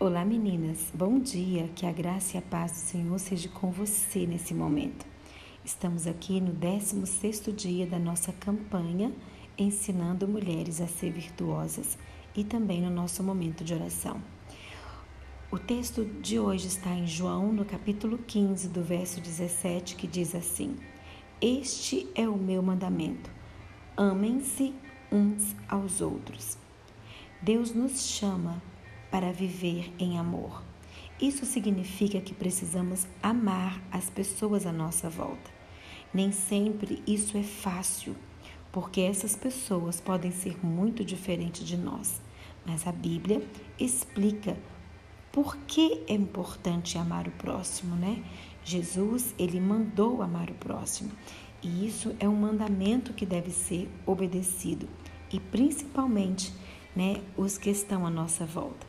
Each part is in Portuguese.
Olá meninas, bom dia, que a graça e a paz do Senhor seja com você nesse momento. Estamos aqui no 16º dia da nossa campanha ensinando mulheres a ser virtuosas e também no nosso momento de oração. O texto de hoje está em João, no capítulo 15, do verso 17, que diz assim: Este é o meu mandamento: amem-se uns aos outros. Deus nos chama para viver em amor. Isso significa que precisamos amar as pessoas à nossa volta. Nem sempre isso é fácil, porque essas pessoas podem ser muito diferentes de nós. Mas a Bíblia explica por que é importante amar o próximo, né? Jesus, ele mandou amar o próximo. E isso é um mandamento que deve ser obedecido, e principalmente, né, os que estão à nossa volta.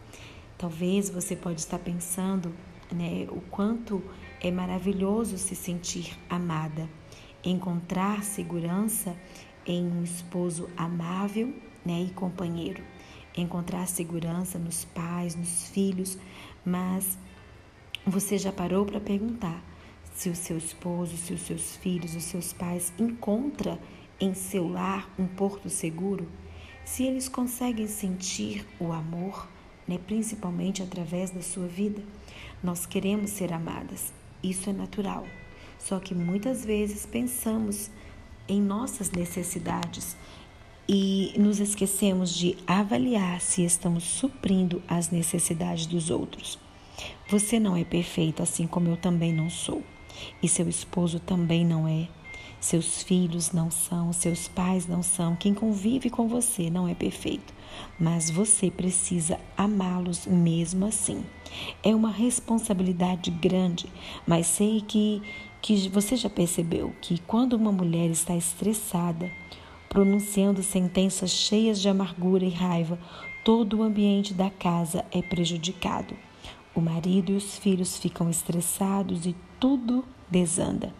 Talvez você pode estar pensando, né, o quanto é maravilhoso se sentir amada, encontrar segurança em um esposo amável, né, e companheiro, encontrar segurança nos pais, nos filhos, mas você já parou para perguntar se o seu esposo, se os seus filhos, os seus pais encontra em seu lar um porto seguro? Se eles conseguem sentir o amor, né, principalmente através da sua vida. Nós queremos ser amadas, isso é natural. Só que muitas vezes pensamos em nossas necessidades e nos esquecemos de avaliar se estamos suprindo as necessidades dos outros. Você não é perfeito, assim como eu também não sou, e seu esposo também não é. Seus filhos não são, seus pais não são, quem convive com você não é perfeito, mas você precisa amá-los mesmo assim. É uma responsabilidade grande, mas sei que, que você já percebeu que quando uma mulher está estressada, pronunciando sentenças cheias de amargura e raiva, todo o ambiente da casa é prejudicado. O marido e os filhos ficam estressados e tudo desanda.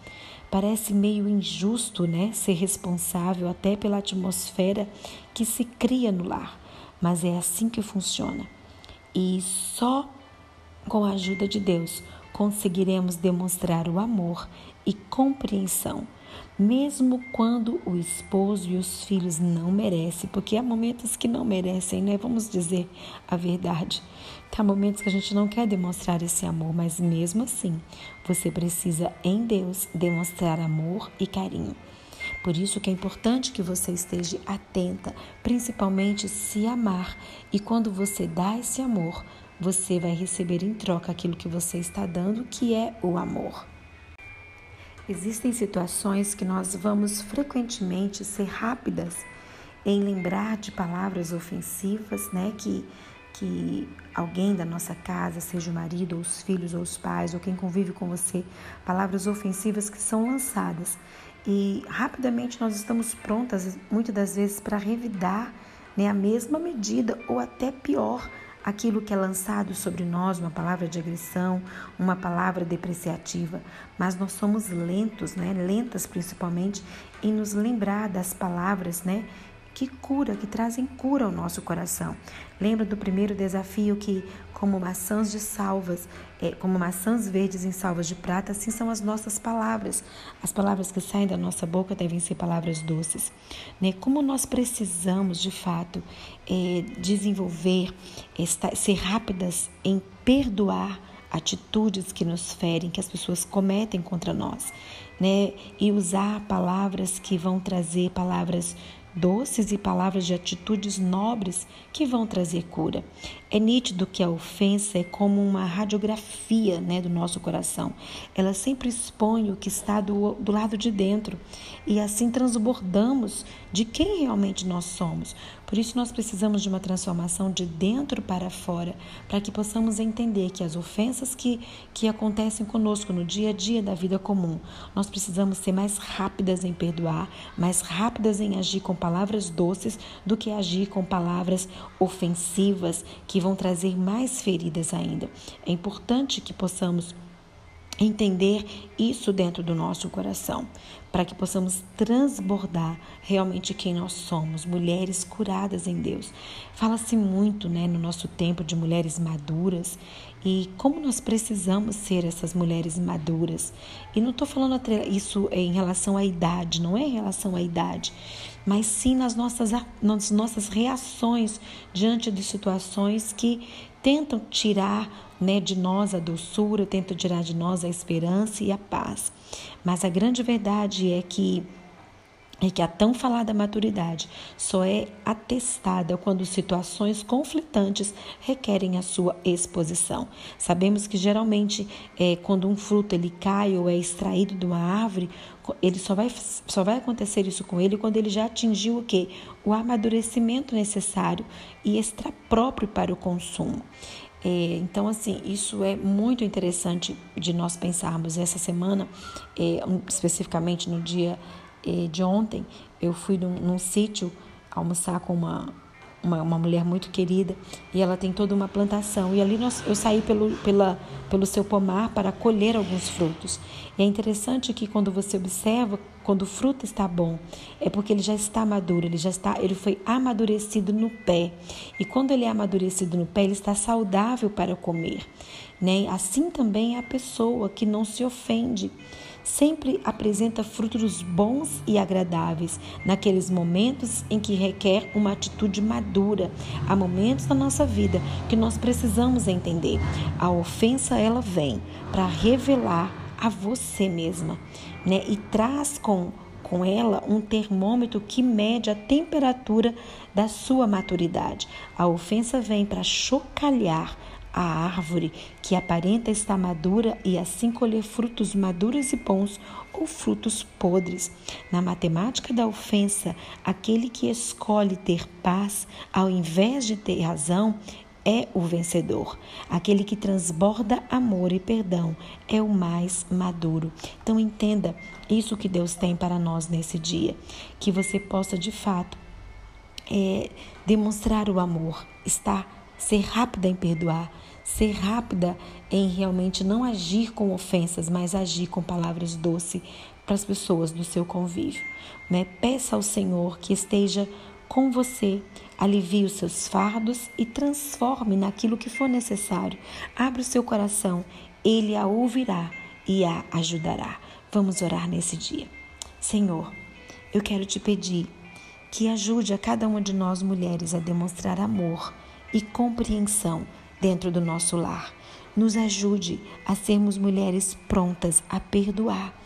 Parece meio injusto, né, ser responsável até pela atmosfera que se cria no lar, mas é assim que funciona. E só com a ajuda de Deus conseguiremos demonstrar o amor e compreensão, mesmo quando o esposo e os filhos não merecem, porque há momentos que não merecem, né? Vamos dizer a verdade. Há momentos que a gente não quer demonstrar esse amor, mas mesmo assim, você precisa em Deus demonstrar amor e carinho. Por isso que é importante que você esteja atenta, principalmente se amar. E quando você dá esse amor, você vai receber em troca aquilo que você está dando, que é o amor. Existem situações que nós vamos frequentemente ser rápidas em lembrar de palavras ofensivas, né, que que alguém da nossa casa, seja o marido, ou os filhos, ou os pais, ou quem convive com você, palavras ofensivas que são lançadas. E rapidamente nós estamos prontas, muitas das vezes, para revidar né, a mesma medida, ou até pior, aquilo que é lançado sobre nós, uma palavra de agressão, uma palavra depreciativa, mas nós somos lentos, né, lentas principalmente em nos lembrar das palavras, né, que cura, que trazem cura ao nosso coração. Lembra do primeiro desafio que, como maçãs de salvas, é, como maçãs verdes em salvas de prata, assim são as nossas palavras. As palavras que saem da nossa boca devem ser palavras doces. Né? Como nós precisamos, de fato, é, desenvolver, ser rápidas em perdoar atitudes que nos ferem, que as pessoas cometem contra nós, né? E usar palavras que vão trazer palavras doces e palavras de atitudes nobres que vão trazer cura. É nítido que a ofensa é como uma radiografia né, do nosso coração. Ela sempre expõe o que está do, do lado de dentro e assim transbordamos de quem realmente nós somos. Por isso, nós precisamos de uma transformação de dentro para fora, para que possamos entender que as ofensas que, que acontecem conosco no dia a dia da vida comum, nós precisamos ser mais rápidas em perdoar, mais rápidas em agir com palavras doces do que agir com palavras ofensivas que vão trazer mais feridas ainda. É importante que possamos entender isso dentro do nosso coração. Para que possamos transbordar realmente quem nós somos, mulheres curadas em Deus. Fala-se muito, né, no nosso tempo de mulheres maduras e como nós precisamos ser essas mulheres maduras. E não estou falando isso em relação à idade, não é em relação à idade, mas sim nas nossas, nas nossas reações diante de situações que tentam tirar né, de nós a doçura, tentam tirar de nós a esperança e a paz. Mas a grande verdade é que é que a tão falada maturidade só é atestada quando situações conflitantes requerem a sua exposição. Sabemos que geralmente é, quando um fruto ele cai ou é extraído de uma árvore, ele só vai, só vai acontecer isso com ele quando ele já atingiu o que? O amadurecimento necessário e extra próprio para o consumo. É, então, assim, isso é muito interessante de nós pensarmos. Essa semana, é, especificamente no dia de ontem, eu fui num, num sítio almoçar com uma, uma, uma, mulher muito querida e ela tem toda uma plantação. E ali nós, eu saí pelo, pela, pelo seu pomar para colher alguns frutos. E é interessante que quando você observa, quando o fruto está bom, é porque ele já está maduro, ele já está, ele foi amadurecido no pé. E quando ele é amadurecido no pé, ele está saudável para comer. Né? Assim também é a pessoa que não se ofende sempre apresenta frutos bons e agradáveis naqueles momentos em que requer uma atitude madura. Há momentos da nossa vida que nós precisamos entender. A ofensa ela vem para revelar a você mesma, né? E traz com com ela um termômetro que mede a temperatura da sua maturidade. A ofensa vem para chocalhar a árvore que aparenta estar madura e assim colher frutos maduros e bons ou frutos podres. Na matemática da ofensa, aquele que escolhe ter paz ao invés de ter razão é o vencedor. Aquele que transborda amor e perdão é o mais maduro. Então entenda isso que Deus tem para nós nesse dia, que você possa de fato é, demonstrar o amor, estar ser rápida em perdoar, ser rápida em realmente não agir com ofensas, mas agir com palavras doces para as pessoas do seu convívio. Né? Peça ao Senhor que esteja com você, alivie os seus fardos e transforme naquilo que for necessário. Abra o seu coração, ele a ouvirá e a ajudará. Vamos orar nesse dia. Senhor, eu quero te pedir que ajude a cada uma de nós mulheres a demonstrar amor e compreensão dentro do nosso lar. Nos ajude a sermos mulheres prontas a perdoar,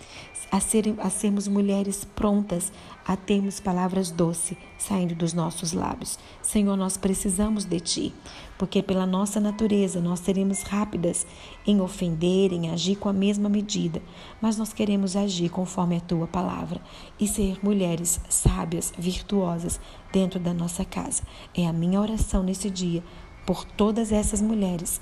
a, ser, a sermos mulheres prontas a termos palavras doces saindo dos nossos lábios. Senhor, nós precisamos de Ti, porque pela nossa natureza nós seremos rápidas em ofender, em agir com a mesma medida, mas nós queremos agir conforme a Tua palavra e ser mulheres sábias, virtuosas dentro da nossa casa. É a minha oração nesse dia por todas essas mulheres.